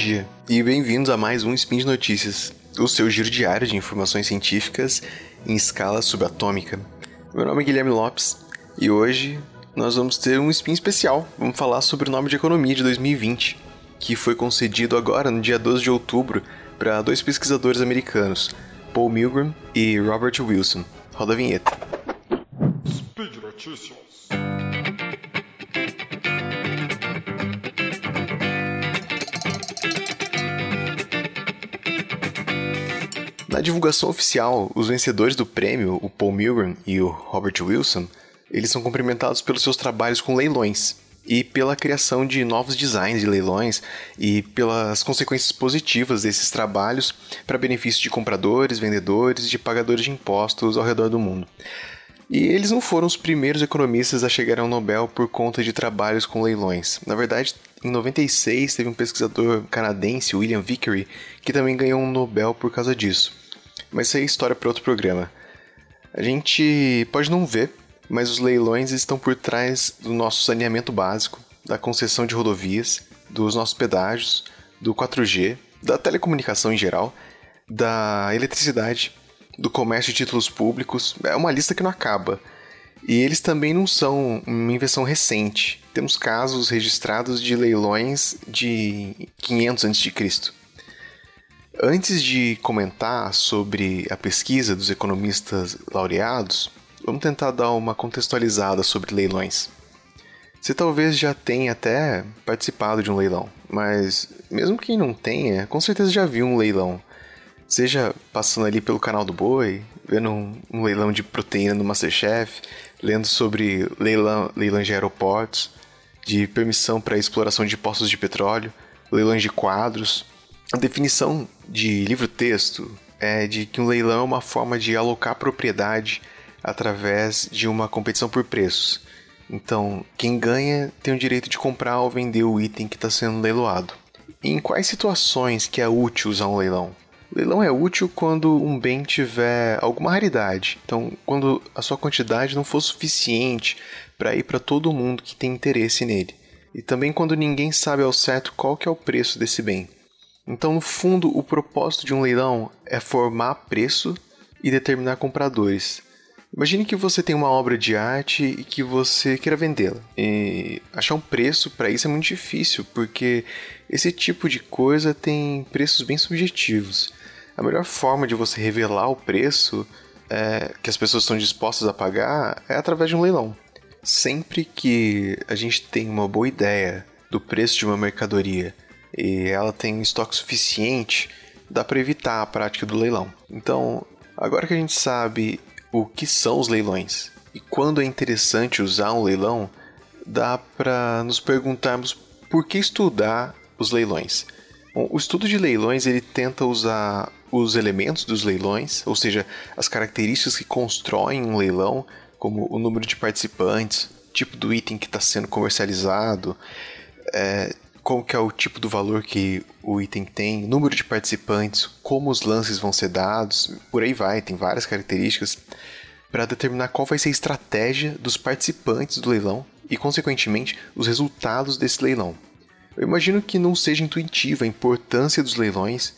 dia e bem-vindos a mais um Spin de Notícias, o seu giro diário de informações científicas em escala subatômica. Meu nome é Guilherme Lopes e hoje nós vamos ter um spin especial. Vamos falar sobre o nome de economia de 2020, que foi concedido agora no dia 12 de outubro para dois pesquisadores americanos, Paul Milgram e Robert Wilson. Roda a vinheta. Speed Notícias. Na divulgação oficial, os vencedores do prêmio, o Paul Milgram e o Robert Wilson, eles são cumprimentados pelos seus trabalhos com leilões e pela criação de novos designs de leilões e pelas consequências positivas desses trabalhos para benefício de compradores, vendedores e de pagadores de impostos ao redor do mundo. E eles não foram os primeiros economistas a chegar ao Nobel por conta de trabalhos com leilões. Na verdade, em 96 teve um pesquisador canadense, William Vickery, que também ganhou um Nobel por causa disso. Mas isso aí é história para outro programa. A gente pode não ver, mas os leilões estão por trás do nosso saneamento básico, da concessão de rodovias, dos nossos pedágios, do 4G, da telecomunicação em geral, da eletricidade, do comércio de títulos públicos. É uma lista que não acaba. E eles também não são uma invenção recente. Temos casos registrados de leilões de 500 a.C. Antes de comentar sobre a pesquisa dos economistas laureados, vamos tentar dar uma contextualizada sobre leilões. Você talvez já tenha até participado de um leilão, mas mesmo quem não tenha, com certeza já viu um leilão. Seja passando ali pelo canal do Boi, vendo um, um leilão de proteína no Masterchef, lendo sobre leilão, leilões de aeroportos, de permissão para exploração de poços de petróleo, leilões de quadros, a definição de livro-texto é de que um leilão é uma forma de alocar propriedade através de uma competição por preços. Então, quem ganha tem o direito de comprar ou vender o item que está sendo leiloado. E em quais situações que é útil usar um leilão? O leilão é útil quando um bem tiver alguma raridade. Então, quando a sua quantidade não for suficiente para ir para todo mundo que tem interesse nele. E também quando ninguém sabe ao certo qual que é o preço desse bem. Então, no fundo, o propósito de um leilão é formar preço e determinar compradores. Imagine que você tem uma obra de arte e que você queira vendê-la. E achar um preço para isso é muito difícil, porque esse tipo de coisa tem preços bem subjetivos. A melhor forma de você revelar o preço é, que as pessoas estão dispostas a pagar é através de um leilão. Sempre que a gente tem uma boa ideia do preço de uma mercadoria e ela tem estoque suficiente, dá para evitar a prática do leilão. Então, agora que a gente sabe o que são os leilões e quando é interessante usar um leilão, dá para nos perguntarmos por que estudar os leilões. Bom, o estudo de leilões ele tenta usar os elementos dos leilões, ou seja, as características que constroem um leilão, como o número de participantes, tipo do item que está sendo comercializado, é, qual que é o tipo do valor que o item tem, número de participantes, como os lances vão ser dados, por aí vai, tem várias características para determinar qual vai ser a estratégia dos participantes do leilão e, consequentemente, os resultados desse leilão. Eu imagino que não seja intuitiva a importância dos leilões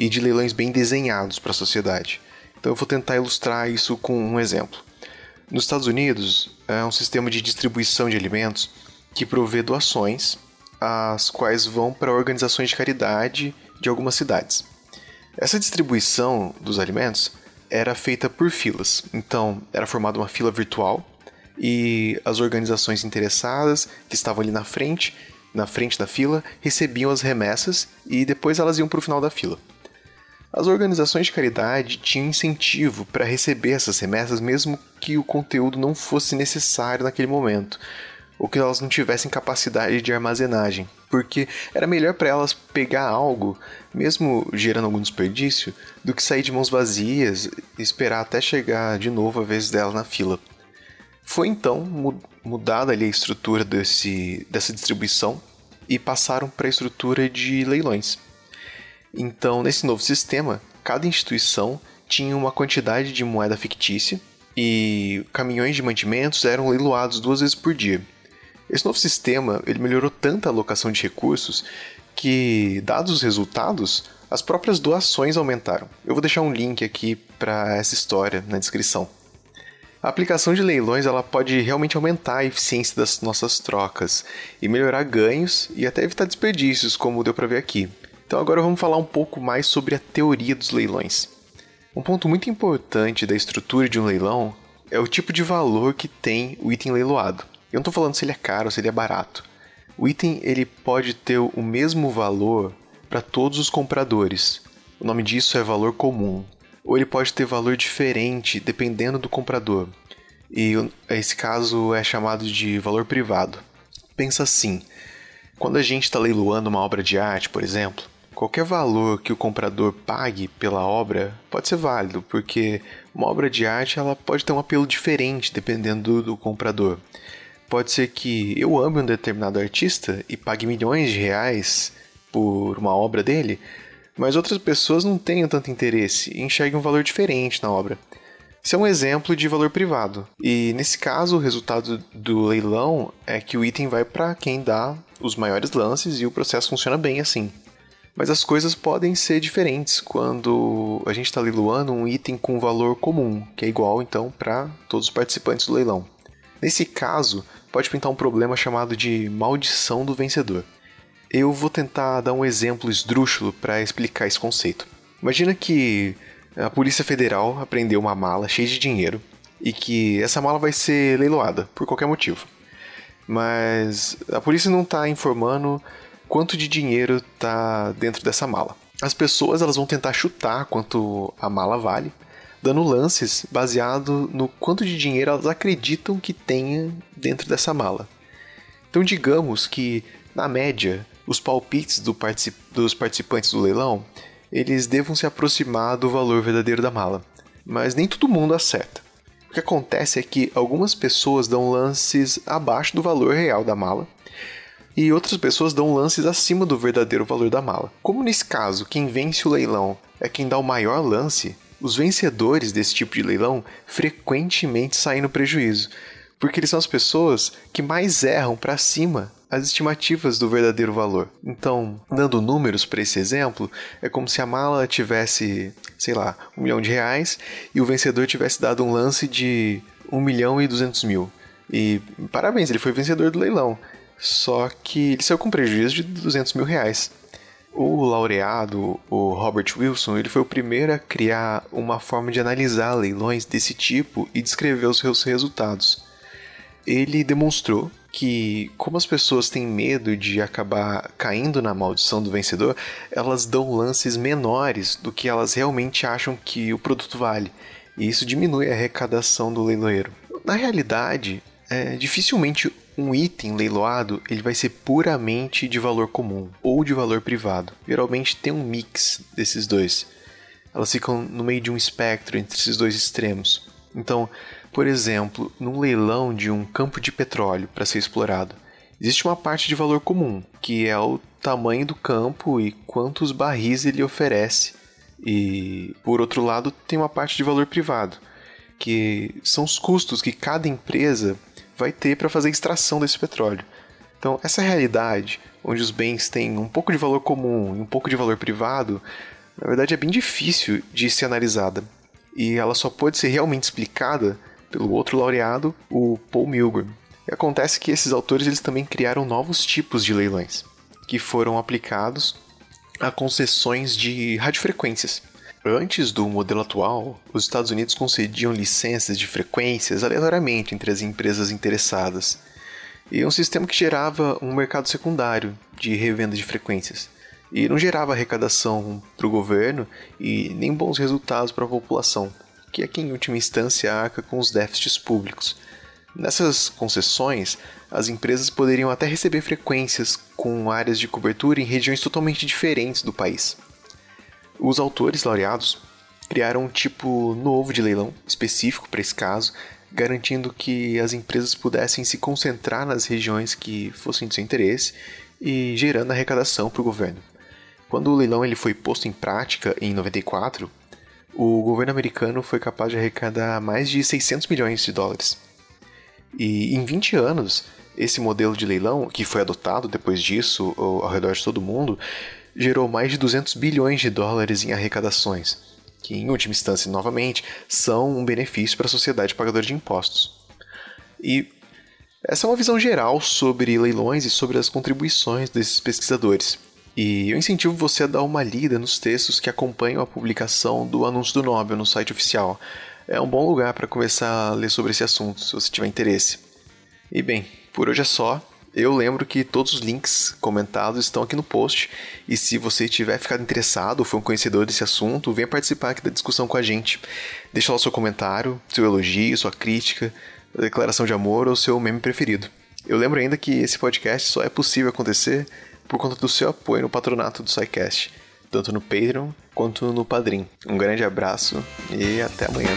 e de leilões bem desenhados para a sociedade. Então eu vou tentar ilustrar isso com um exemplo. Nos Estados Unidos, é um sistema de distribuição de alimentos que provê doações as quais vão para organizações de caridade de algumas cidades. Essa distribuição dos alimentos era feita por filas, então era formada uma fila virtual e as organizações interessadas que estavam ali na frente, na frente da fila, recebiam as remessas e depois elas iam para o final da fila. As organizações de caridade tinham incentivo para receber essas remessas mesmo que o conteúdo não fosse necessário naquele momento, ou que elas não tivessem capacidade de armazenagem, porque era melhor para elas pegar algo, mesmo gerando algum desperdício, do que sair de mãos vazias e esperar até chegar de novo a vez dela na fila. Foi então mudada ali a estrutura desse, dessa distribuição e passaram para a estrutura de leilões. Então, nesse novo sistema, cada instituição tinha uma quantidade de moeda fictícia e caminhões de mantimentos eram leiloados duas vezes por dia. Esse novo sistema ele melhorou tanto a alocação de recursos que, dados os resultados, as próprias doações aumentaram. Eu vou deixar um link aqui para essa história na descrição. A aplicação de leilões ela pode realmente aumentar a eficiência das nossas trocas e melhorar ganhos e até evitar desperdícios, como deu para ver aqui. Então agora vamos falar um pouco mais sobre a teoria dos leilões. Um ponto muito importante da estrutura de um leilão é o tipo de valor que tem o item leiloado. Eu não estou falando se ele é caro se ele é barato. O item ele pode ter o mesmo valor para todos os compradores. O nome disso é valor comum ou ele pode ter valor diferente dependendo do comprador. E esse caso é chamado de valor privado. Pensa assim: quando a gente está leiloando uma obra de arte, por exemplo, qualquer valor que o comprador pague pela obra pode ser válido, porque uma obra de arte ela pode ter um apelo diferente dependendo do, do comprador. Pode ser que eu ame um determinado artista e pague milhões de reais por uma obra dele, mas outras pessoas não tenham tanto interesse e enxerguem um valor diferente na obra. Isso é um exemplo de valor privado. E nesse caso, o resultado do leilão é que o item vai para quem dá os maiores lances e o processo funciona bem assim. Mas as coisas podem ser diferentes quando a gente está leiloando um item com valor comum, que é igual então para todos os participantes do leilão. Nesse caso, pode pintar um problema chamado de maldição do vencedor. Eu vou tentar dar um exemplo esdrúxulo para explicar esse conceito. Imagina que a Polícia Federal apreendeu uma mala cheia de dinheiro e que essa mala vai ser leiloada por qualquer motivo. Mas a polícia não está informando quanto de dinheiro está dentro dessa mala. As pessoas elas vão tentar chutar quanto a mala vale, dando lances baseado no quanto de dinheiro elas acreditam que tenha dentro dessa mala. Então digamos que na média os palpites do particip dos participantes do leilão eles devam se aproximar do valor verdadeiro da mala. Mas nem todo mundo acerta. O que acontece é que algumas pessoas dão lances abaixo do valor real da mala e outras pessoas dão lances acima do verdadeiro valor da mala. Como nesse caso, quem vence o leilão é quem dá o maior lance, os vencedores desse tipo de leilão frequentemente saem no prejuízo, porque eles são as pessoas que mais erram para cima as estimativas do verdadeiro valor. Então, dando números para esse exemplo, é como se a mala tivesse, sei lá, um milhão de reais e o vencedor tivesse dado um lance de um milhão e duzentos mil. E parabéns, ele foi vencedor do leilão. Só que ele saiu com prejuízo de 200 mil reais. O laureado, o Robert Wilson, ele foi o primeiro a criar uma forma de analisar leilões desse tipo e descrever os seus resultados. Ele demonstrou que, como as pessoas têm medo de acabar caindo na maldição do vencedor, elas dão lances menores do que elas realmente acham que o produto vale. E isso diminui a arrecadação do leiloeiro. Na realidade, é, dificilmente um item leiloado ele vai ser puramente de valor comum ou de valor privado. Geralmente tem um mix desses dois. Elas ficam no meio de um espectro entre esses dois extremos. Então, por exemplo, num leilão de um campo de petróleo para ser explorado, existe uma parte de valor comum, que é o tamanho do campo e quantos barris ele oferece. E, por outro lado, tem uma parte de valor privado, que são os custos que cada empresa vai ter para fazer a extração desse petróleo. Então, essa realidade, onde os bens têm um pouco de valor comum e um pouco de valor privado, na verdade é bem difícil de ser analisada. E ela só pode ser realmente explicada pelo outro laureado, o Paul Milgram. E acontece que esses autores eles também criaram novos tipos de leilões, que foram aplicados a concessões de radiofrequências. Antes do modelo atual, os Estados Unidos concediam licenças de frequências aleatoriamente entre as empresas interessadas, e um sistema que gerava um mercado secundário de revenda de frequências, e não gerava arrecadação para o governo e nem bons resultados para a população que é quem, em última instância, arca com os déficits públicos. Nessas concessões, as empresas poderiam até receber frequências com áreas de cobertura em regiões totalmente diferentes do país. Os autores laureados criaram um tipo novo de leilão, específico para esse caso, garantindo que as empresas pudessem se concentrar nas regiões que fossem de seu interesse e gerando arrecadação para o governo. Quando o leilão ele foi posto em prática em 94, o governo americano foi capaz de arrecadar mais de 600 milhões de dólares. E em 20 anos, Esse modelo de leilão, que foi adotado depois disso ao redor de todo mundo, gerou mais de 200 bilhões de dólares em arrecadações, que, em última instância, novamente, são um benefício para a sociedade pagadora de impostos. E essa é uma visão geral sobre leilões e sobre as contribuições desses pesquisadores. E eu incentivo você a dar uma lida nos textos que acompanham a publicação do anúncio do Nobel no site oficial. É um bom lugar para começar a ler sobre esse assunto, se você tiver interesse. E bem, por hoje é só. Eu lembro que todos os links comentados estão aqui no post. E se você tiver ficado interessado ou for um conhecedor desse assunto, venha participar aqui da discussão com a gente. Deixa lá o seu comentário, seu elogio, sua crítica, declaração de amor ou seu meme preferido. Eu lembro ainda que esse podcast só é possível acontecer por conta do seu apoio no patronato do SciCast, tanto no Patreon quanto no Padrim. Um grande abraço e até amanhã.